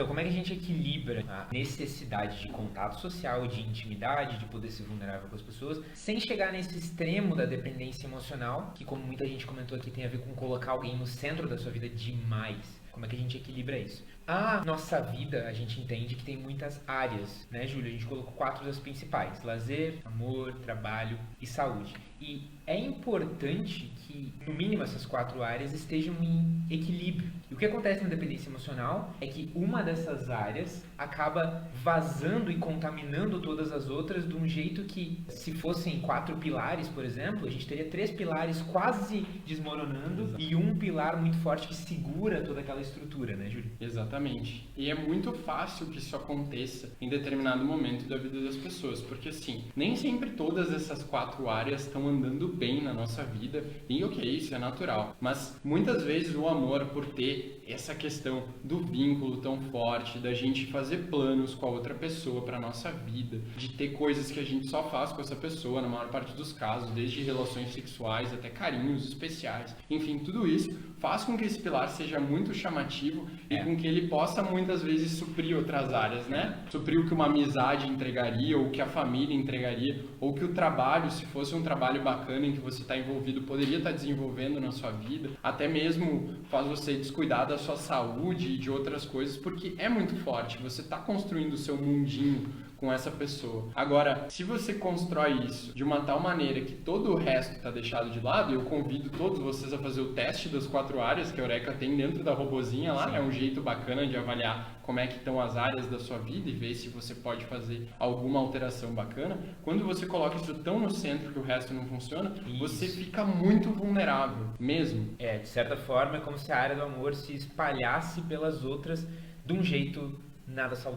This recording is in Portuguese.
Então, como é que a gente equilibra a necessidade de contato social, de intimidade, de poder ser vulnerável com as pessoas, sem chegar nesse extremo da dependência emocional, que como muita gente comentou aqui, tem a ver com colocar alguém no centro da sua vida demais. Como é que a gente equilibra isso? A nossa vida, a gente entende que tem muitas áreas, né, Júlia? A gente colocou quatro das principais: lazer, amor, trabalho e saúde. E é importante que, no mínimo, essas quatro áreas estejam em equilíbrio. E o que acontece na dependência emocional é que uma dessas áreas acaba vazando e contaminando todas as outras de um jeito que, se fossem quatro pilares, por exemplo, a gente teria três pilares quase desmoronando Exato. e um pilar muito forte que segura toda aquela estrutura, né, Júlio? Exatamente. E é muito fácil que isso aconteça em determinado momento da vida das pessoas, porque assim, nem sempre todas essas quatro áreas estão andando bem na nossa vida, e ok, isso é natural. Mas muitas vezes o amor, por ter essa questão do vínculo tão forte, da gente fazer planos com a outra pessoa para nossa vida, de ter coisas que a gente só faz com essa pessoa, na maior parte dos casos, desde relações sexuais até carinhos especiais, enfim, tudo isso faz com que esse pilar seja muito chamativo é. e com que ele possa muitas vezes suprir outras áreas, né? Suprir o que uma amizade entregaria, ou que a família entregaria, ou que o trabalho, se fosse um trabalho bacana em que você está envolvido, poderia estar tá desenvolvendo na sua vida, até mesmo faz você descuidar da sua saúde e de outras coisas, porque é muito forte. Você está construindo o seu mundinho com essa pessoa. Agora, se você constrói isso de uma tal maneira que todo o resto está deixado de lado, eu convido todos vocês a fazer o teste das quatro áreas que a Eureka tem dentro da robozinha lá, Sim. é um jeito bacana de avaliar como é que estão as áreas da sua vida e ver se você pode fazer alguma alteração bacana. Quando você coloca isso tão no centro que o resto não funciona, isso. você fica muito vulnerável, mesmo. É, de certa forma é como se a área do amor se espalhasse pelas outras de um jeito nada saudável.